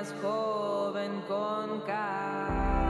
más joven con cada,